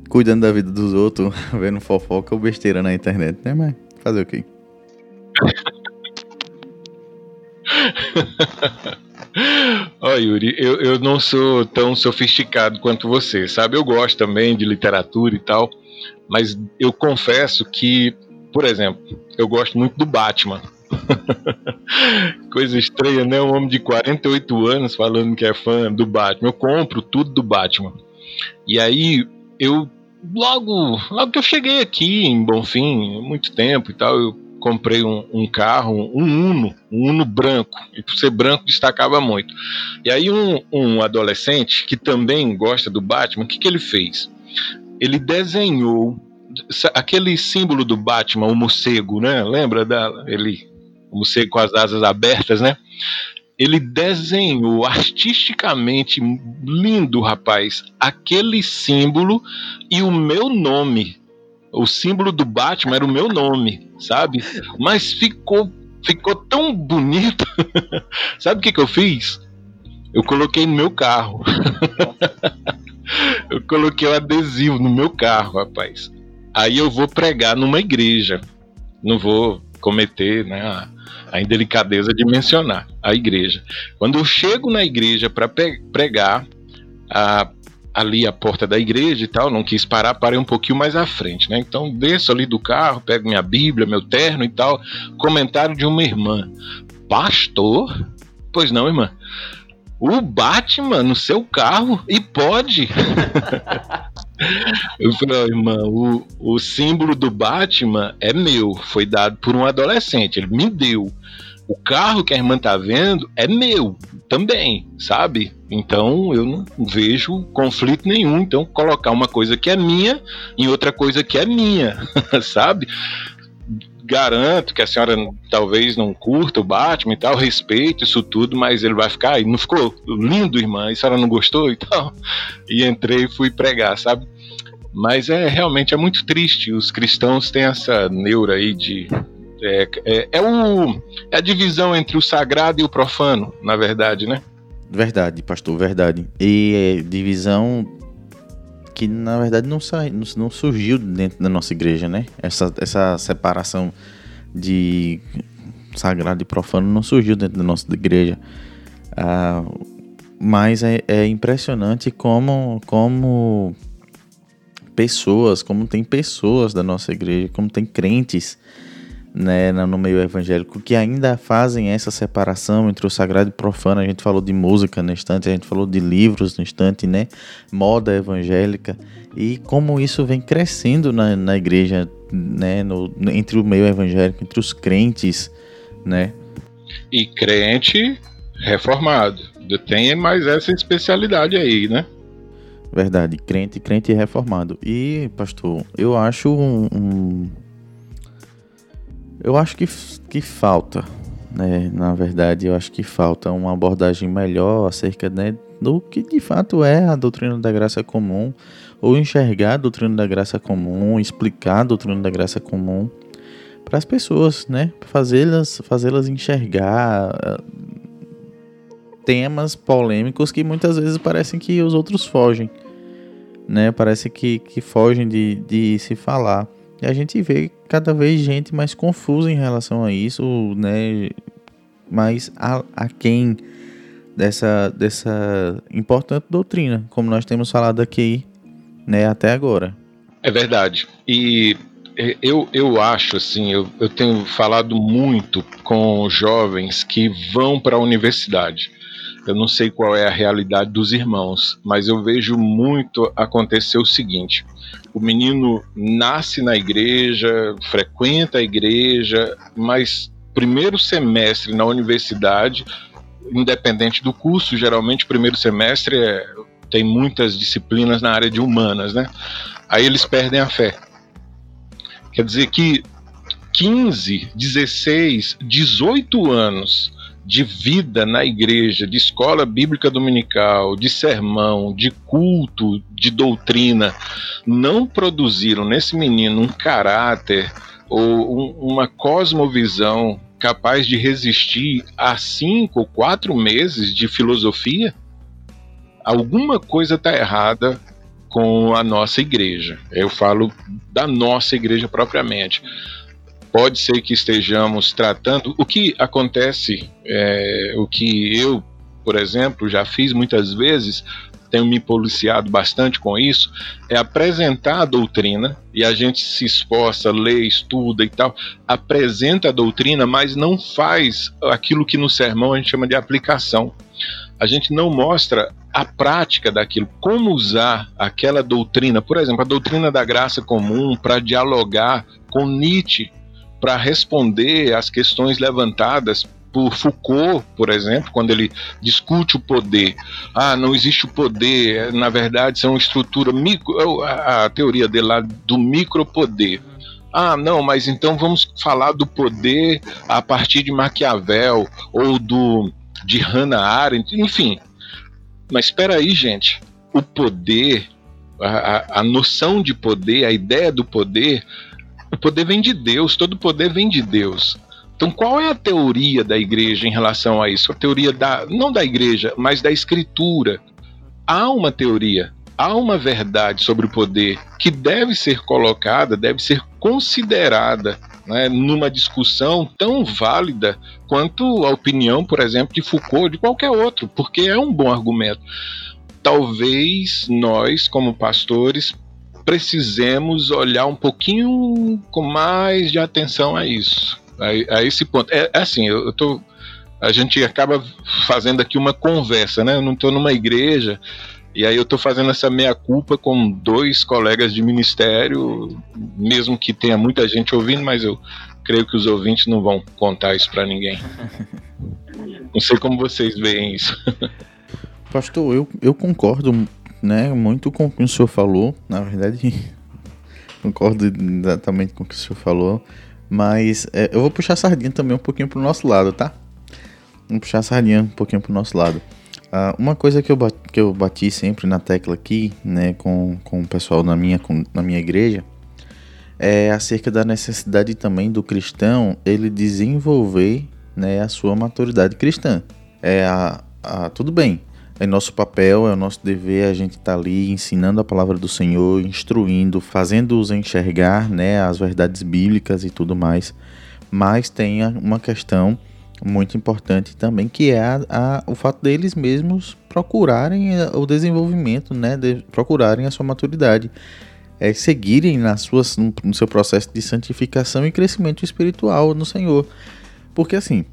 cuidando da vida dos outros, vendo fofoca ou besteira na internet, né? Mas fazer o quê? Ó, oh, Yuri, eu, eu não sou tão sofisticado quanto você, sabe? Eu gosto também de literatura e tal, mas eu confesso que, por exemplo, eu gosto muito do Batman. Coisa estranha, né? Um homem de 48 anos falando que é fã do Batman. Eu compro tudo do Batman. E aí, eu logo, logo que eu cheguei aqui em Bonfim, muito tempo e tal, eu comprei um, um, carro, um Uno, um Uno branco, e por ser branco destacava muito. E aí um, um adolescente que também gosta do Batman, o que, que ele fez? Ele desenhou aquele símbolo do Batman, o morcego, né? Lembra da ele, o morcego com as asas abertas, né? Ele desenhou artisticamente lindo, rapaz, aquele símbolo e o meu nome o símbolo do Batman era o meu nome, sabe? Mas ficou ficou tão bonito. sabe o que, que eu fiz? Eu coloquei no meu carro. eu coloquei o adesivo no meu carro, rapaz. Aí eu vou pregar numa igreja. Não vou cometer né, a, a indelicadeza de mencionar a igreja. Quando eu chego na igreja para pregar, a ali a porta da igreja e tal, não quis parar, parei um pouquinho mais à frente, né? Então desço ali do carro, pego minha Bíblia, meu terno e tal. Comentário de uma irmã: Pastor? Pois não, irmã. O Batman no seu carro e pode. Eu falei, oh, irmã, o, o símbolo do Batman é meu, foi dado por um adolescente, ele me deu. O carro que a irmã tá vendo é meu também, sabe? Então eu não vejo conflito nenhum. Então colocar uma coisa que é minha em outra coisa que é minha, sabe? Garanto que a senhora talvez não curta o Batman e tal, respeito isso tudo, mas ele vai ficar. E não ficou lindo, irmã? E a senhora não gostou e tal? E entrei e fui pregar, sabe? Mas é realmente é muito triste. Os cristãos têm essa neura aí de é, é, é, o, é a divisão entre o sagrado e o profano, na verdade, né? Verdade, pastor, verdade. E é divisão que na verdade não, sai, não, não, surgiu dentro da nossa igreja, né? Essa, essa separação de sagrado e profano não surgiu dentro da nossa igreja. Ah, mas é, é impressionante como, como pessoas, como tem pessoas da nossa igreja, como tem crentes né, no meio evangélico que ainda fazem essa separação entre o sagrado e o profano. A gente falou de música no instante, a gente falou de livros no instante, né? Moda evangélica e como isso vem crescendo na, na igreja, né? No, entre o meio evangélico, entre os crentes, né? E crente reformado. Tem mais essa especialidade aí, né? Verdade, crente, crente reformado. E, pastor, eu acho um, um eu acho que, que falta, né? Na verdade, eu acho que falta uma abordagem melhor acerca né, do que de fato é a doutrina da graça comum, ou enxergar a doutrina da graça comum, explicar a doutrina da graça comum para as pessoas, né? Fazê-las fazê-las enxergar eh, temas polêmicos que muitas vezes parecem que os outros fogem, né? Parece que, que fogem de, de se falar. E a gente vê cada vez gente mais confusa em relação a isso, né? Mais a, a quem dessa, dessa importante doutrina, como nós temos falado aqui, né, até agora. É verdade. E eu, eu acho assim, eu, eu tenho falado muito com jovens que vão para a universidade. Eu não sei qual é a realidade dos irmãos, mas eu vejo muito acontecer o seguinte: o menino nasce na igreja, frequenta a igreja, mas primeiro semestre na universidade, independente do curso, geralmente primeiro semestre é, tem muitas disciplinas na área de humanas, né? Aí eles perdem a fé. Quer dizer que 15, 16, 18 anos de vida na igreja, de escola bíblica dominical, de sermão, de culto, de doutrina, não produziram nesse menino um caráter ou um, uma cosmovisão capaz de resistir a cinco ou quatro meses de filosofia, alguma coisa está errada com a nossa igreja. Eu falo da nossa igreja propriamente pode ser que estejamos tratando. O que acontece, é, o que eu, por exemplo, já fiz muitas vezes, tenho me policiado bastante com isso, é apresentar a doutrina e a gente se esforça, lê, estuda e tal, apresenta a doutrina, mas não faz aquilo que no sermão a gente chama de aplicação. A gente não mostra a prática daquilo, como usar aquela doutrina, por exemplo, a doutrina da graça comum para dialogar com Nietzsche, para responder às questões levantadas por Foucault, por exemplo, quando ele discute o poder. Ah, não existe o poder, na verdade são estrutura micro, a, teoria dele lá do micropoder. Ah, não, mas então vamos falar do poder a partir de Maquiavel ou do de Hannah Arendt, enfim. Mas espera aí, gente. O poder, a, a noção de poder, a ideia do poder o poder vem de Deus, todo poder vem de Deus. Então, qual é a teoria da igreja em relação a isso? A teoria da não da igreja, mas da escritura. Há uma teoria, há uma verdade sobre o poder que deve ser colocada, deve ser considerada né, numa discussão tão válida quanto a opinião, por exemplo, de Foucault, de qualquer outro, porque é um bom argumento. Talvez nós, como pastores, precisemos olhar um pouquinho com mais de atenção a isso, a, a esse ponto. É, é assim, eu, eu tô, a gente acaba fazendo aqui uma conversa, né? Eu não estou numa igreja E aí eu estou fazendo essa meia-culpa com dois colegas de ministério, mesmo que tenha muita gente ouvindo, mas eu creio que os ouvintes não vão contar isso para ninguém. Não sei como vocês veem isso. Pastor, eu, eu concordo né, muito com o que o senhor falou. Na verdade, concordo exatamente com o que o senhor falou. Mas é, eu vou puxar a sardinha também um pouquinho pro nosso lado, tá? Vamos puxar a sardinha um pouquinho pro nosso lado. Uh, uma coisa que eu, bati, que eu bati sempre na tecla aqui, né, com, com o pessoal na minha, com, na minha igreja, é acerca da necessidade também do cristão ele desenvolver né, a sua maturidade cristã. É a, a, tudo bem, é nosso papel, é o nosso dever a gente estar tá ali ensinando a palavra do Senhor, instruindo, fazendo-os enxergar né, as verdades bíblicas e tudo mais. Mas tem uma questão muito importante também, que é a, a, o fato deles mesmos procurarem o desenvolvimento, né, de, procurarem a sua maturidade, é, seguirem nas suas, no seu processo de santificação e crescimento espiritual no Senhor. Porque assim,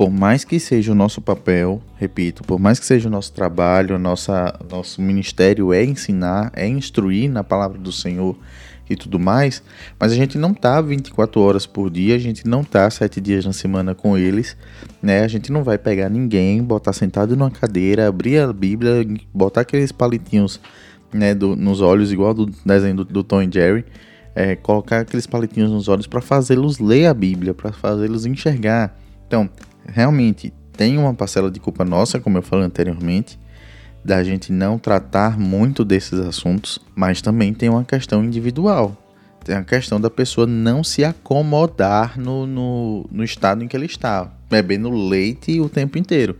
por mais que seja o nosso papel, repito, por mais que seja o nosso trabalho, nossa, nosso ministério é ensinar, é instruir na palavra do Senhor e tudo mais, mas a gente não tá 24 horas por dia, a gente não tá 7 dias na semana com eles, né? A gente não vai pegar ninguém, botar sentado numa cadeira, abrir a Bíblia, botar aqueles palitinhos né, do, nos olhos, igual do desenho do, do Tom e Jerry, é, colocar aqueles palitinhos nos olhos para fazê-los ler a Bíblia, para fazê-los enxergar. Então, realmente tem uma parcela de culpa nossa, como eu falei anteriormente, da gente não tratar muito desses assuntos, mas também tem uma questão individual. Tem a questão da pessoa não se acomodar no, no, no estado em que ele está, bebendo leite o tempo inteiro.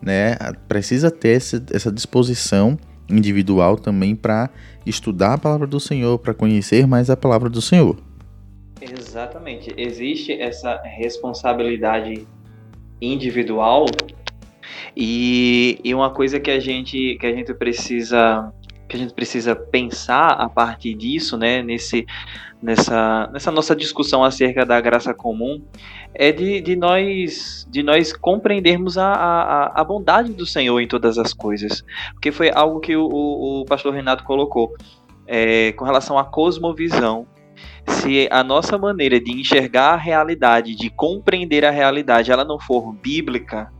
Né? Precisa ter essa, essa disposição individual também para estudar a palavra do Senhor, para conhecer mais a palavra do Senhor. Exatamente. Existe essa responsabilidade individual e, e uma coisa que a gente que a gente precisa que a gente precisa pensar a partir disso, né, nesse, nessa, nessa nossa discussão acerca da graça comum, é de, de nós de nós compreendermos a, a, a bondade do Senhor em todas as coisas. Porque foi algo que o, o pastor Renato colocou é, com relação à cosmovisão se a nossa maneira de enxergar a realidade, de compreender a realidade, ela não for bíblica,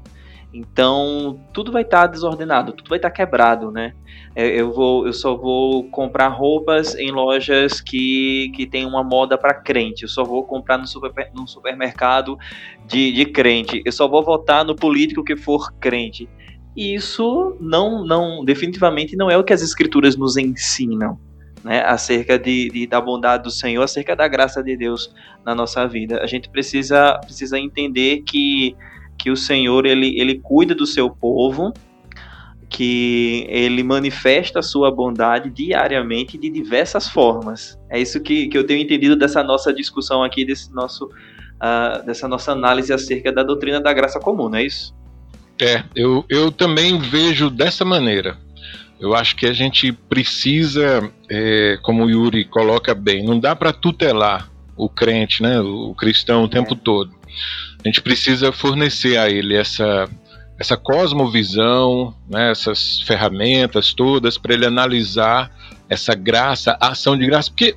então tudo vai estar tá desordenado, tudo vai estar tá quebrado, né? Eu, vou, eu só vou comprar roupas em lojas que, que tem uma moda para crente. Eu só vou comprar no, super, no supermercado de, de crente. Eu só vou votar no político que for crente. Isso não, não, definitivamente não é o que as escrituras nos ensinam né, acerca de, de, da bondade do Senhor, acerca da graça de Deus na nossa vida. A gente precisa, precisa entender que, que o Senhor ele, ele cuida do seu povo, que ele manifesta a sua bondade diariamente de diversas formas. É isso que, que eu tenho entendido dessa nossa discussão aqui, desse nosso, uh, dessa nossa análise acerca da doutrina da graça comum, não é isso? É, eu, eu também vejo dessa maneira. Eu acho que a gente precisa, é, como o Yuri coloca bem, não dá para tutelar o crente, né, o cristão o tempo todo. A gente precisa fornecer a ele essa essa cosmovisão, né, essas ferramentas todas para ele analisar essa graça, a ação de graça, porque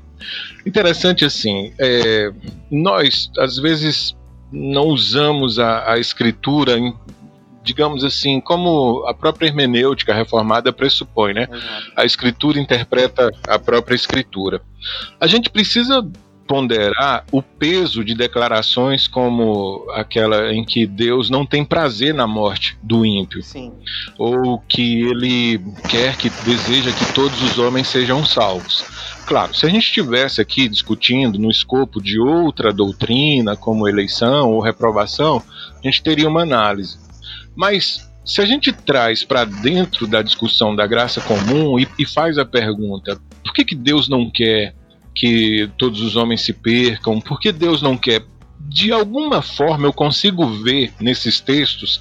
interessante assim, é, nós às vezes não usamos a, a escritura em digamos assim, como a própria hermenêutica reformada pressupõe, né? A escritura interpreta a própria escritura. A gente precisa ponderar o peso de declarações como aquela em que Deus não tem prazer na morte do ímpio, Sim. ou que ele quer que deseja que todos os homens sejam salvos. Claro, se a gente estivesse aqui discutindo no escopo de outra doutrina, como eleição ou reprovação, a gente teria uma análise. Mas se a gente traz para dentro da discussão da graça comum e, e, faz a pergunta: por que, que Deus não quer que todos os homens se percam? Por que Deus não quer? De alguma forma eu consigo ver nesses textos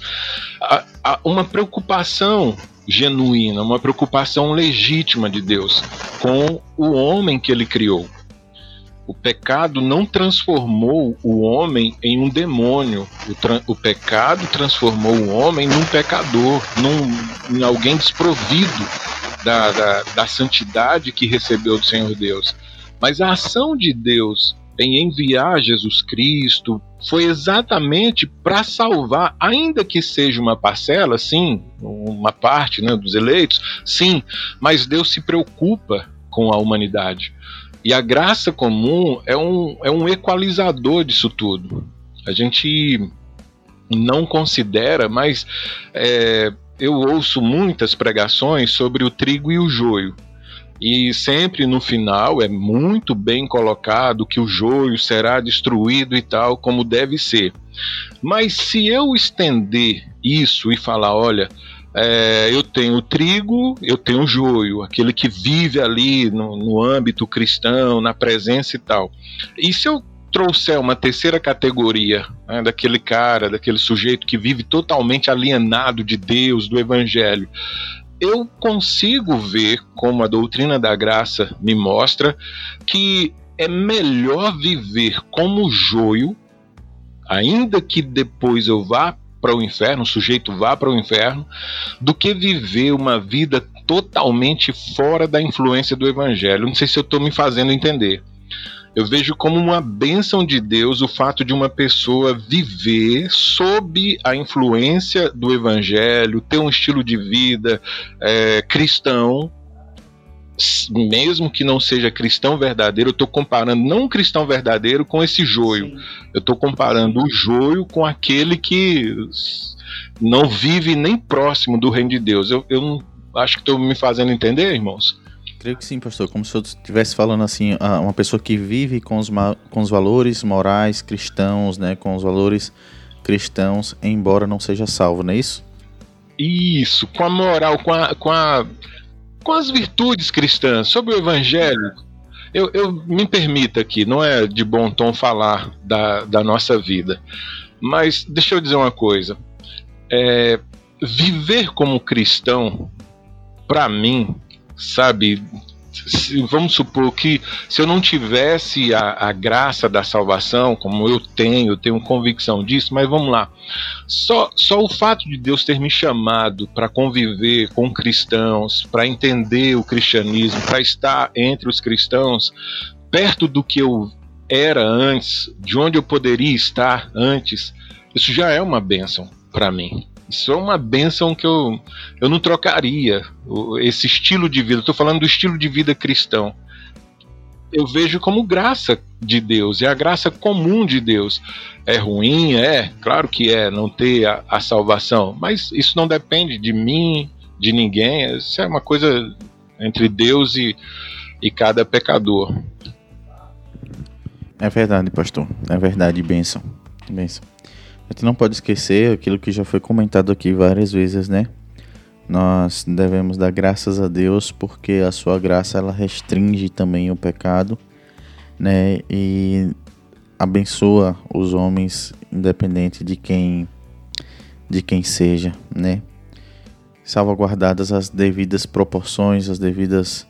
a, a, uma preocupação genuína, uma preocupação legítima de Deus com o homem que ele criou. O pecado não transformou o homem em um demônio. O, o pecado transformou o homem num pecador, num, em alguém desprovido da, da, da santidade que recebeu do Senhor Deus. Mas a ação de Deus em enviar Jesus Cristo foi exatamente para salvar, ainda que seja uma parcela, sim, uma parte né, dos eleitos, sim, mas Deus se preocupa com a humanidade. E a graça comum é um, é um equalizador disso tudo. A gente não considera, mas é, eu ouço muitas pregações sobre o trigo e o joio. E sempre no final é muito bem colocado que o joio será destruído e tal, como deve ser. Mas se eu estender isso e falar, olha, é, eu tenho trigo, eu tenho joio, aquele que vive ali no, no âmbito cristão, na presença e tal. E se eu trouxer uma terceira categoria, né, daquele cara, daquele sujeito que vive totalmente alienado de Deus, do Evangelho, eu consigo ver, como a doutrina da graça me mostra, que é melhor viver como joio, ainda que depois eu vá para o inferno, o sujeito vá para o inferno, do que viver uma vida totalmente fora da influência do evangelho. Não sei se eu estou me fazendo entender. Eu vejo como uma bênção de Deus o fato de uma pessoa viver sob a influência do Evangelho, ter um estilo de vida é, cristão, mesmo que não seja cristão verdadeiro, eu estou comparando não um cristão verdadeiro com esse joio. Sim. Eu estou comparando o joio com aquele que não vive nem próximo do reino de Deus. Eu, eu acho que estou me fazendo entender, irmãos. Creio que sim, pastor. Como se eu estivesse falando assim, uma pessoa que vive com os, com os valores morais cristãos, né? Com os valores cristãos, embora não seja salvo, não é isso? Isso, com a moral, com a, com a com as virtudes cristãs, sobre o evangelho. Eu, eu me permita aqui, não é de bom tom falar da, da nossa vida, mas deixa eu dizer uma coisa. É, viver como cristão, para mim, sabe? Vamos supor que se eu não tivesse a, a, graça da salvação, como eu tenho, eu tenho convicção disso, mas vamos lá. Só, só o fato de Deus ter me chamado para conviver com cristãos, para entender o cristianismo, para estar entre os cristãos, perto do que eu era antes, de onde eu poderia estar antes, isso já é uma bênção para mim. Isso é uma benção que eu, eu não trocaria. Esse estilo de vida, estou falando do estilo de vida cristão. Eu vejo como graça de Deus, é a graça comum de Deus. É ruim? É, claro que é, não ter a, a salvação, mas isso não depende de mim, de ninguém. Isso é uma coisa entre Deus e, e cada pecador. É verdade, pastor. É verdade, bênção. Bênção. A gente não pode esquecer aquilo que já foi comentado aqui várias vezes, né? Nós devemos dar graças a Deus porque a sua graça ela restringe também o pecado, né? E abençoa os homens independente de quem de quem seja, né? Salvaguardadas as devidas proporções, as devidas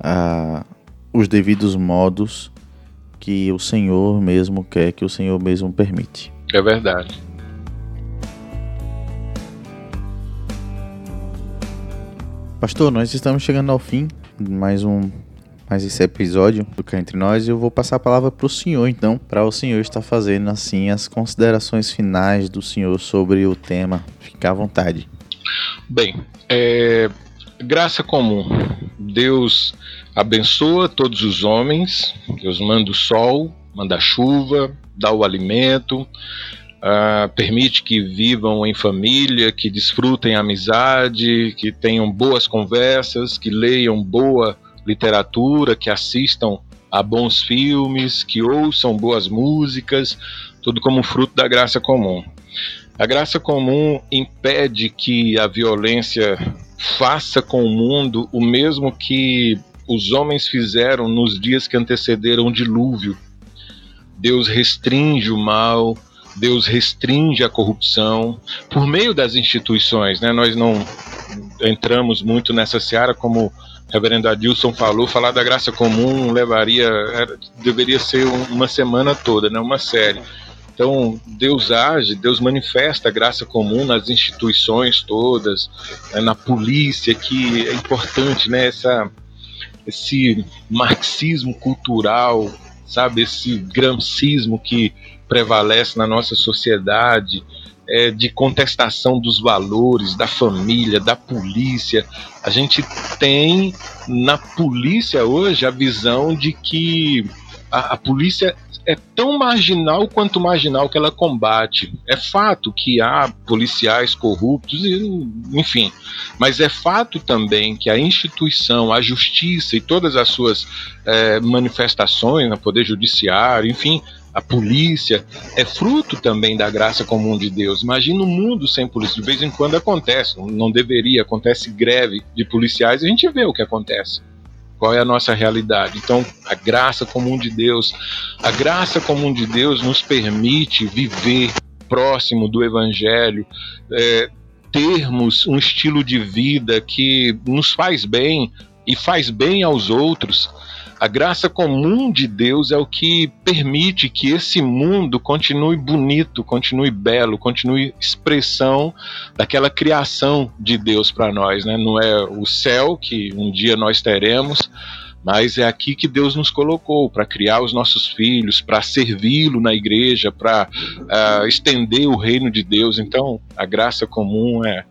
uh, os devidos modos que o Senhor mesmo quer, que o Senhor mesmo permite. É verdade. Pastor, nós estamos chegando ao fim de mais um mais esse episódio do Cá Entre Nós e eu vou passar a palavra para o senhor, então, para o senhor estar fazendo assim as considerações finais do senhor sobre o tema. Fique à vontade. Bem, é, graça comum. Deus abençoa todos os homens, Deus manda o sol, manda chuva, dá o alimento, uh, permite que vivam em família, que desfrutem amizade, que tenham boas conversas, que leiam boa literatura, que assistam a bons filmes, que ouçam boas músicas, tudo como fruto da graça comum. A graça comum impede que a violência faça com o mundo o mesmo que os homens fizeram nos dias que antecederam o dilúvio Deus restringe o mal, Deus restringe a corrupção por meio das instituições, né? Nós não entramos muito nessa seara como reverendo Adilson falou, falar da graça comum levaria, era, deveria ser uma semana toda, né, uma série. Então, Deus age, Deus manifesta a graça comum nas instituições todas, né, na polícia, que é importante, né, essa, esse marxismo cultural, sabe, esse gramscismo que prevalece na nossa sociedade, é, de contestação dos valores, da família, da polícia. A gente tem na polícia hoje a visão de que a, a polícia é tão marginal quanto marginal que ela combate. É fato que há policiais corruptos, enfim, mas é fato também que a instituição, a justiça e todas as suas é, manifestações, no Poder Judiciário, enfim, a polícia, é fruto também da graça comum de Deus. Imagina um mundo sem polícia. De vez em quando acontece, não deveria, acontece greve de policiais, a gente vê o que acontece. Qual é a nossa realidade? Então, a graça comum de Deus, a graça comum de Deus nos permite viver próximo do Evangelho, é, termos um estilo de vida que nos faz bem e faz bem aos outros a graça comum de Deus é o que permite que esse mundo continue bonito, continue belo, continue expressão daquela criação de Deus para nós, né? Não é o céu que um dia nós teremos, mas é aqui que Deus nos colocou para criar os nossos filhos, para servi-lo na igreja, para uh, estender o reino de Deus. Então, a graça comum é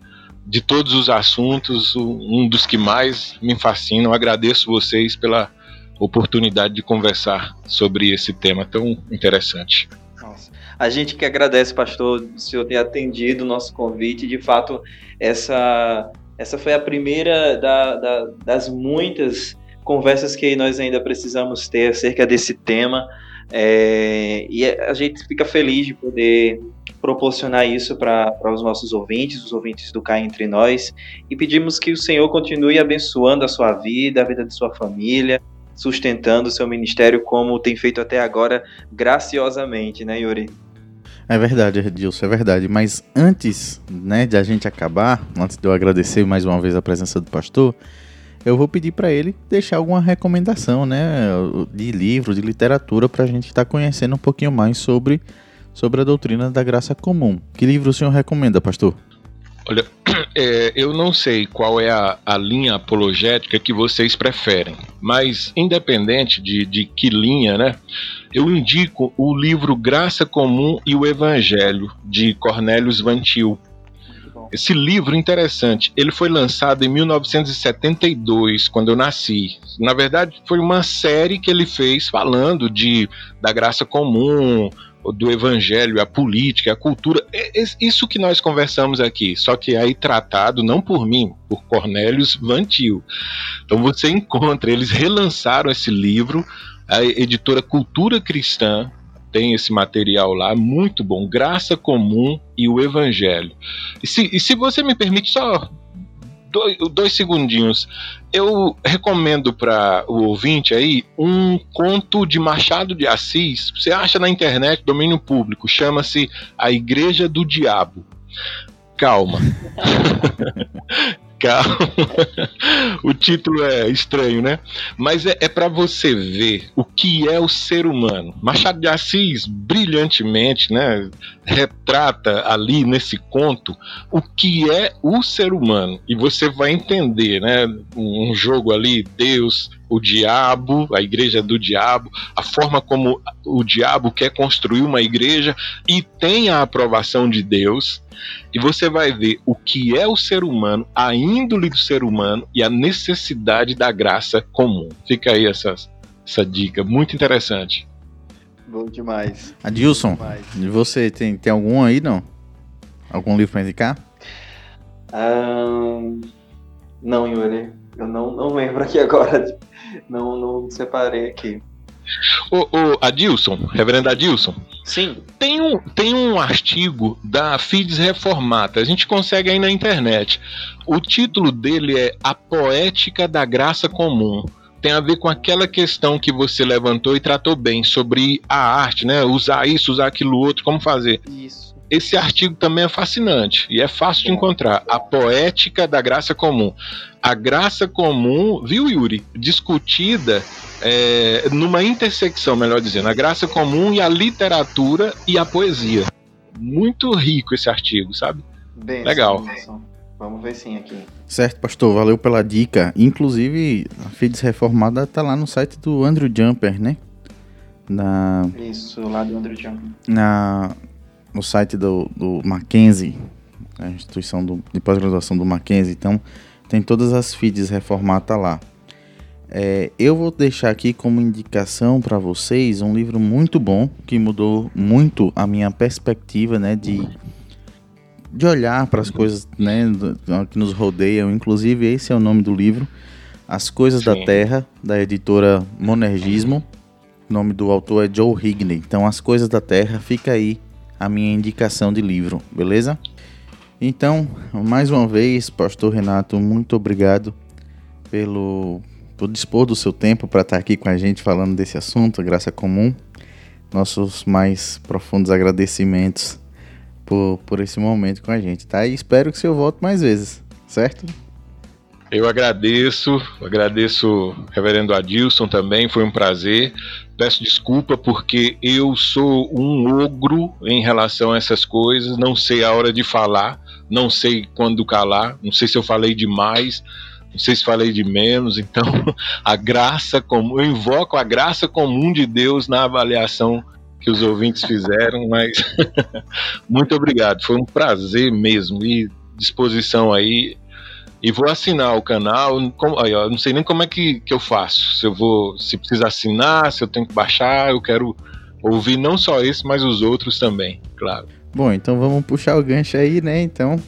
de todos os assuntos um dos que mais me fascinam. agradeço vocês pela oportunidade de conversar sobre esse tema tão interessante. Nossa. A gente que agradece, pastor, o senhor ter atendido o nosso convite. De fato, essa, essa foi a primeira da, da, das muitas conversas que nós ainda precisamos ter acerca desse tema. É, e a gente fica feliz de poder proporcionar isso para os nossos ouvintes, os ouvintes do Cá Entre Nós, e pedimos que o Senhor continue abençoando a sua vida, a vida de sua família, sustentando o seu ministério como tem feito até agora, graciosamente, né, Yuri? É verdade, Edilson, é verdade. Mas antes né, de a gente acabar, antes de eu agradecer mais uma vez a presença do pastor, eu vou pedir para ele deixar alguma recomendação né, de livro, de literatura, para a gente estar tá conhecendo um pouquinho mais sobre, sobre a doutrina da graça comum. Que livro o senhor recomenda, pastor? Olha, é, eu não sei qual é a, a, linha apologética que vocês preferem, mas independente de, de que linha, né? Eu indico o livro Graça Comum e o Evangelho, de Cornélios Vantil. Esse livro interessante, ele foi lançado em 1972, quando eu nasci. Na verdade, foi uma série que ele fez falando de da graça comum, do evangelho, a política, a cultura, é, é isso que nós conversamos aqui, só que aí tratado não por mim, por Cornélios Vantil. Então você encontra, eles relançaram esse livro, a editora Cultura Cristã tem esse material lá, muito bom, Graça Comum e o Evangelho. E se, e se você me permite só dois, dois segundinhos. Eu recomendo para o ouvinte aí um conto de Machado de Assis. Você acha na internet, domínio público, chama-se A Igreja do Diabo. Calma. O título é estranho, né? Mas é, é para você ver o que é o ser humano. Machado de Assis, brilhantemente, né, retrata ali nesse conto o que é o ser humano. E você vai entender, né? Um jogo ali, Deus, o diabo, a igreja do diabo, a forma como o diabo quer construir uma igreja e tem a aprovação de Deus e você vai ver o que é o ser humano, a índole do ser humano e a necessidade da graça comum. Fica aí essa, essa dica, muito interessante. Bom demais. Adilson, demais. e você tem, tem algum aí, não? Algum livro para indicar? Um, não, Yuri. Eu não, não lembro aqui agora. Não, não separei aqui. Ô, ô, Adilson, reverendo Adilson. Sim. Tem um, tem um artigo da Fides Reformata, a gente consegue aí na internet. O título dele é A Poética da Graça Comum. Tem a ver com aquela questão que você levantou e tratou bem sobre a arte, né? Usar isso, usar aquilo outro, como fazer. Isso. Esse artigo também é fascinante e é fácil de encontrar. A poética da graça comum. A graça comum, viu, Yuri? Discutida é, numa intersecção, melhor dizendo, a graça comum e a literatura e a poesia. Muito rico esse artigo, sabe? Bem, Legal. Vamos ver sim aqui. Certo, pastor, valeu pela dica. Inclusive, a Fides Reformada tá lá no site do Andrew Jumper, né? Na, Isso, lá do Andrew Jumper. na, no site do, do Mackenzie, a instituição do- de pós-graduação do Mackenzie. Então, tem todas as feeds Reformata lá. É, eu vou deixar aqui como indicação para vocês um livro muito bom que mudou muito a minha perspectiva, né, de de olhar para as coisas, né, que nos rodeiam. Inclusive esse é o nome do livro, As Coisas da Sim. Terra, da editora Monergismo. O nome do autor é Joe Higney. Então, As Coisas da Terra, fica aí a minha indicação de livro, beleza? Então, mais uma vez, Pastor Renato, muito obrigado pelo por dispor do seu tempo para estar aqui com a gente falando desse assunto, graça comum. Nossos mais profundos agradecimentos por, por esse momento com a gente, tá? E espero que o senhor volte mais vezes, certo? Eu agradeço, agradeço Reverendo Adilson também, foi um prazer. Peço desculpa porque eu sou um ogro em relação a essas coisas, não sei a hora de falar, não sei quando calar, não sei se eu falei demais, não sei se falei de menos, então a graça comum, eu invoco a graça comum de Deus na avaliação que os ouvintes fizeram, mas muito obrigado, foi um prazer mesmo e disposição aí e vou assinar o canal. Ó, não sei nem como é que, que eu faço. Se eu vou, se precisa assinar, se eu tenho que baixar, eu quero ouvir não só esse, mas os outros também, claro. Bom, então vamos puxar o gancho aí, né? Então,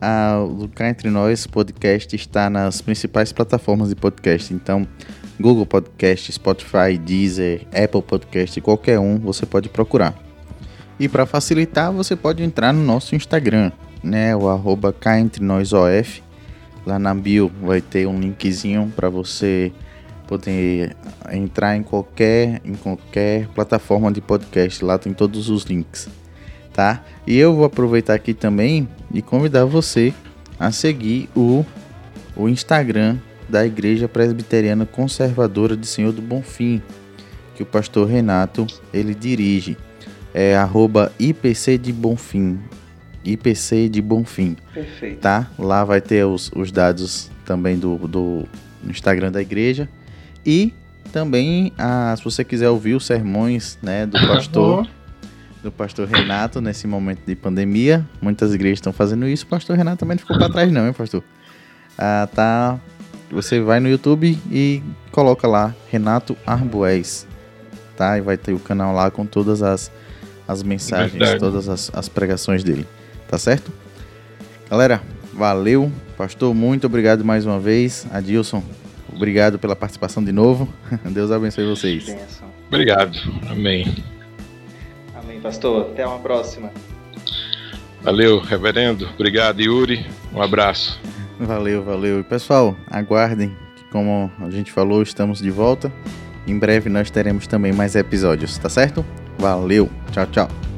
a, Cá Entre Nós podcast está nas principais plataformas de podcast. Então, Google Podcast, Spotify, Deezer, Apple Podcast, qualquer um você pode procurar. E para facilitar, você pode entrar no nosso Instagram, né? O arroba Entre Nós OF. Lá na bio vai ter um linkzinho para você poder entrar em qualquer, em qualquer plataforma de podcast. Lá tem todos os links tá? E eu vou aproveitar aqui também e convidar você a seguir o, o Instagram da Igreja Presbiteriana Conservadora de Senhor do Bonfim, que o pastor Renato ele dirige. É arroba IPC de Bonfim. IPC de Bonfim, Perfeito. tá? Lá vai ter os, os dados também do, do Instagram da igreja. E também, ah, se você quiser ouvir os sermões né, do pastor do pastor Renato nesse momento de pandemia. Muitas igrejas estão fazendo isso. O pastor Renato também não ficou para trás, não, hein, pastor? Ah, tá. Você vai no YouTube e coloca lá Renato Arbués, tá? E vai ter o canal lá com todas as, as mensagens, Verdade. todas as, as pregações dele, tá certo? Galera, valeu. Pastor, muito obrigado mais uma vez. Adilson, obrigado pela participação de novo. Deus abençoe vocês. Obrigado. Amém. Amém, pastor. Até uma próxima. Valeu, reverendo. Obrigado, Yuri. Um abraço. Valeu, valeu. E pessoal, aguardem que, como a gente falou, estamos de volta. Em breve nós teremos também mais episódios, tá certo? Valeu, tchau, tchau.